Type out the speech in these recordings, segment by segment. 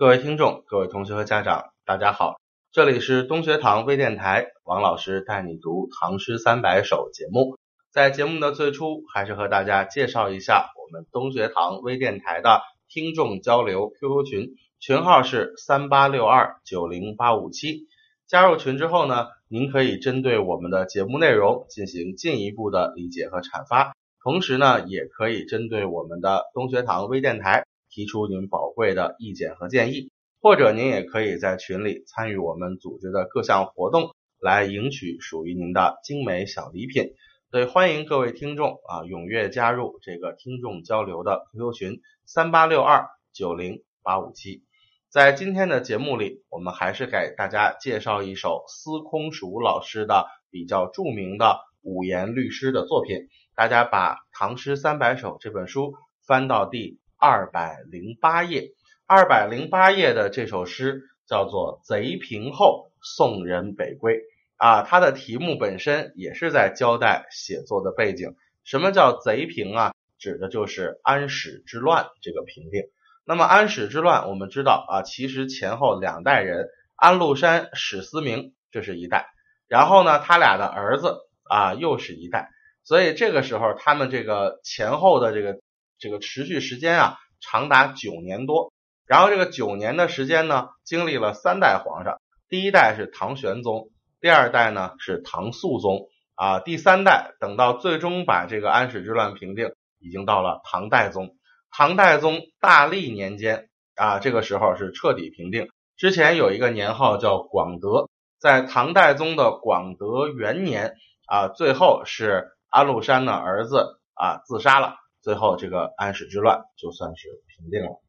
各位听众、各位同学和家长，大家好，这里是东学堂微电台，王老师带你读《唐诗三百首》节目。在节目的最初，还是和大家介绍一下我们东学堂微电台的听众交流 QQ 群，群号是三八六二九零八五七。加入群之后呢，您可以针对我们的节目内容进行进一步的理解和阐发，同时呢，也可以针对我们的东学堂微电台提出您宝贵的意见和建议，或者您也可以在群里参与我们组织的各项活动，来赢取属于您的精美小礼品。所以欢迎各位听众啊，踊跃加入这个听众交流的 QQ 群三八六二九零八五七。在今天的节目里，我们还是给大家介绍一首司空曙老师的比较著名的五言律诗的作品。大家把《唐诗三百首》这本书翻到第二百零八页，二百零八页的这首诗叫做《贼平后送人北归》啊，它的题目本身也是在交代写作的背景。什么叫贼平啊？指的就是安史之乱这个平定。那么安史之乱，我们知道啊，其实前后两代人，安禄山、史思明这是一代，然后呢，他俩的儿子啊又是一代，所以这个时候他们这个前后的这个这个持续时间啊，长达九年多。然后这个九年的时间呢，经历了三代皇上，第一代是唐玄宗，第二代呢是唐肃宗啊，第三代等到最终把这个安史之乱平定，已经到了唐代宗。唐代宗大历年间啊，这个时候是彻底平定。之前有一个年号叫广德，在唐代宗的广德元年啊，最后是安禄山的儿子啊自杀了，最后这个安史之乱就算是平定了。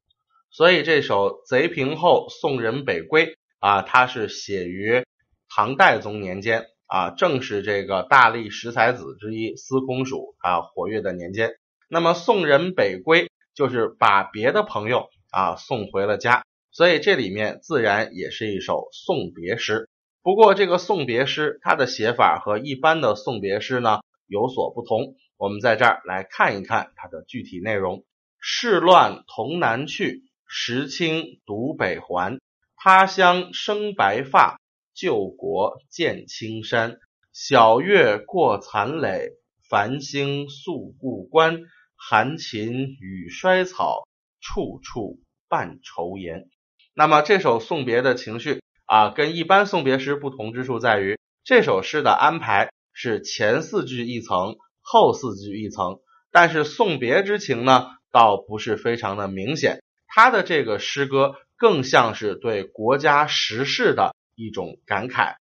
所以这首《贼平后送人北归》啊，它是写于唐代宗年间啊，正是这个大历十才子之一司空曙啊活跃的年间。那么送人北归。就是把别的朋友啊送回了家，所以这里面自然也是一首送别诗。不过这个送别诗它的写法和一般的送别诗呢有所不同。我们在这儿来看一看它的具体内容：世乱同南去，时清独北还。他乡生白发，旧国见青山。晓月过残垒，繁星宿故关。寒禽与衰草，处处伴愁颜。那么这首送别的情绪啊，跟一般送别诗不同之处在于，这首诗的安排是前四句一层，后四句一层。但是送别之情呢，倒不是非常的明显。他的这个诗歌更像是对国家时事的一种感慨，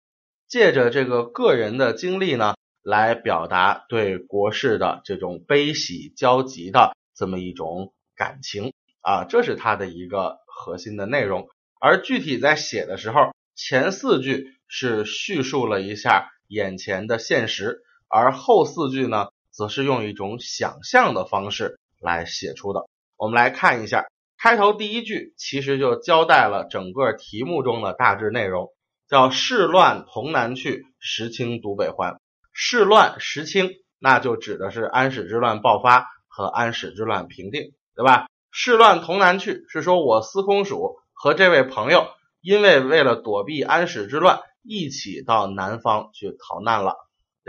借着这个个人的经历呢。来表达对国事的这种悲喜交集的这么一种感情啊，这是他的一个核心的内容。而具体在写的时候，前四句是叙述了一下眼前的现实，而后四句呢，则是用一种想象的方式来写出的。我们来看一下，开头第一句其实就交代了整个题目中的大致内容，叫“世乱同南去，时清独北还”。世乱时清，那就指的是安史之乱爆发和安史之乱平定，对吧？世乱同南去，是说我司空曙和这位朋友，因为为了躲避安史之乱，一起到南方去逃难了。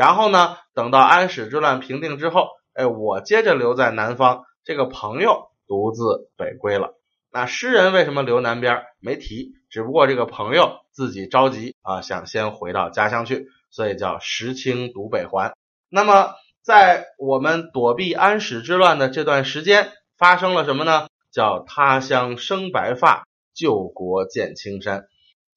然后呢，等到安史之乱平定之后，哎，我接着留在南方，这个朋友独自北归了。那诗人为什么留南边？没提，只不过这个朋友自己着急啊，想先回到家乡去。所以叫时清独北还。那么，在我们躲避安史之乱的这段时间，发生了什么呢？叫他乡生白发，旧国见青山。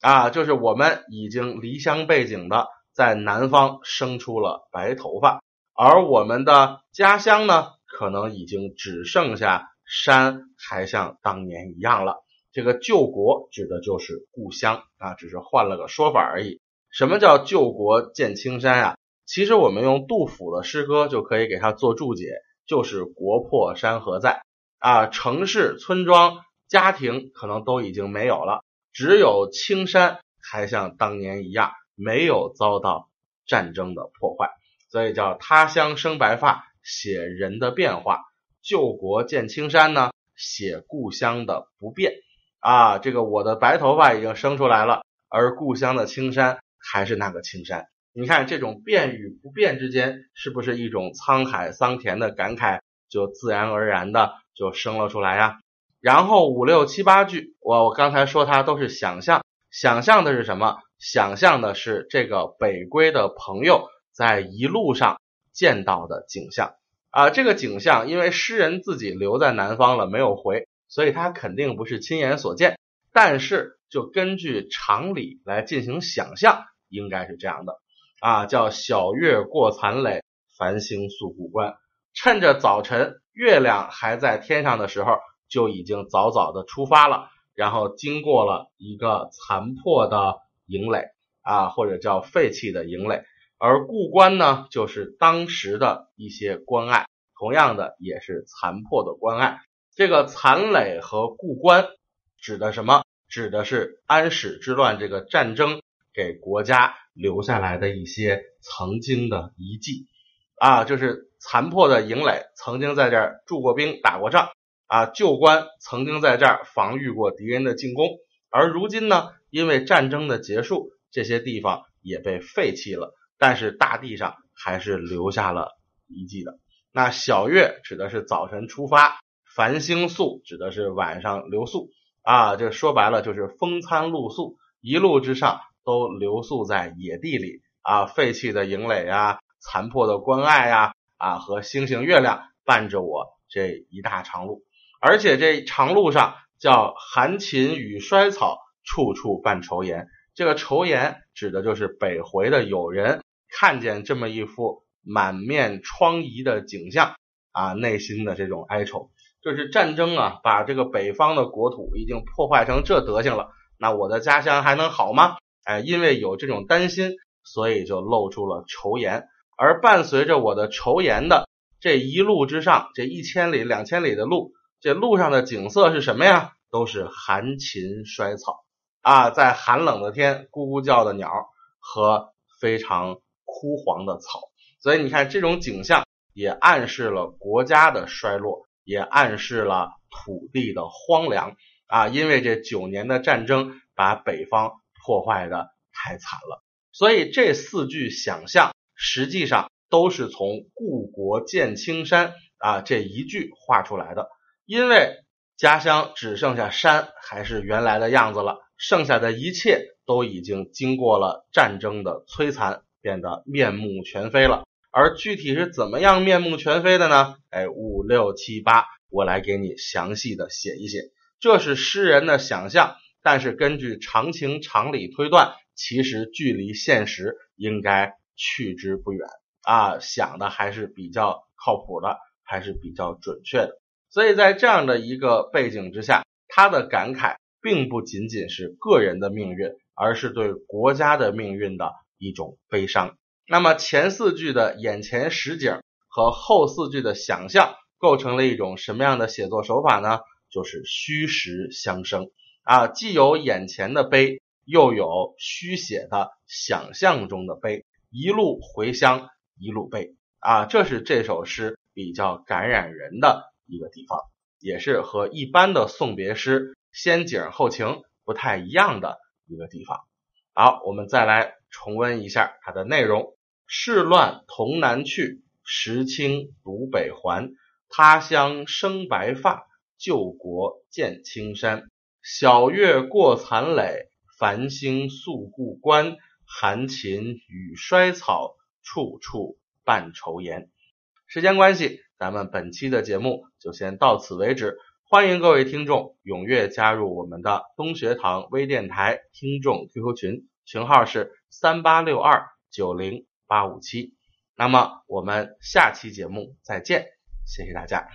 啊，就是我们已经离乡背井的，在南方生出了白头发，而我们的家乡呢，可能已经只剩下山，还像当年一样了。这个旧国指的就是故乡啊，只是换了个说法而已。什么叫救国见青山啊？其实我们用杜甫的诗歌就可以给他做注解，就是国破山河在啊，城市、村庄、家庭可能都已经没有了，只有青山还像当年一样，没有遭到战争的破坏，所以叫他乡生白发，写人的变化；救国见青山呢，写故乡的不变啊，这个我的白头发已经生出来了，而故乡的青山还是那个青山。你看这种变与不变之间，是不是一种沧海桑田的感慨，就自然而然的就生了出来呀？然后五六七八句，我我刚才说它都是想象，想象的是什么？想象的是这个北归的朋友在一路上见到的景象啊。这个景象，因为诗人自己留在南方了，没有回。所以他肯定不是亲眼所见，但是就根据常理来进行想象，应该是这样的啊，叫小月过残垒，繁星宿故关。趁着早晨月亮还在天上的时候，就已经早早的出发了，然后经过了一个残破的营垒啊，或者叫废弃的营垒。而故关呢，就是当时的一些关隘，同样的也是残破的关隘。这个残垒和故关指的什么？指的是安史之乱这个战争给国家留下来的一些曾经的遗迹啊，就是残破的营垒，曾经在这儿驻过兵、打过仗啊；旧关曾经在这儿防御过敌人的进攻，而如今呢，因为战争的结束，这些地方也被废弃了，但是大地上还是留下了遗迹的。那小月指的是早晨出发。繁星宿指的是晚上留宿啊，这说白了就是风餐露宿，一路之上都留宿在野地里啊，废弃的营垒啊，残破的关隘呀啊，和星星月亮伴着我这一大长路，而且这长路上叫寒禽与衰草，处处伴愁颜。这个愁颜指的就是北回的友人看见这么一幅满面疮痍的景象啊，内心的这种哀愁。就是战争啊，把这个北方的国土已经破坏成这德行了，那我的家乡还能好吗？哎，因为有这种担心，所以就露出了愁颜。而伴随着我的愁颜的这一路之上，这一千里、两千里的路，这路上的景色是什么呀？都是寒禽衰草啊，在寒冷的天，咕咕叫的鸟和非常枯黄的草。所以你看，这种景象也暗示了国家的衰落。也暗示了土地的荒凉啊，因为这九年的战争把北方破坏的太惨了，所以这四句想象实际上都是从“故国见青山”啊这一句画出来的。因为家乡只剩下山还是原来的样子了，剩下的一切都已经经过了战争的摧残，变得面目全非了。而具体是怎么样面目全非的呢？哎，五六七八，我来给你详细的写一写。这是诗人的想象，但是根据常情常理推断，其实距离现实应该去之不远啊，想的还是比较靠谱的，还是比较准确的。所以在这样的一个背景之下，他的感慨并不仅仅是个人的命运，而是对国家的命运的一种悲伤。那么前四句的眼前实景和后四句的想象构成了一种什么样的写作手法呢？就是虚实相生啊，既有眼前的悲，又有虚写的想象中的悲，一路回乡，一路悲啊，这是这首诗比较感染人的一个地方，也是和一般的送别诗先景后情不太一样的一个地方。好，我们再来重温一下它的内容。世乱同南去，时清独北还。他乡生白发，旧国见青山。晓月过残垒，繁星宿故关。寒禽与衰草，处处伴愁颜。时间关系，咱们本期的节目就先到此为止。欢迎各位听众踊跃加入我们的东学堂微电台听众 QQ 群，群号是三八六二九零。八五七，那么我们下期节目再见，谢谢大家。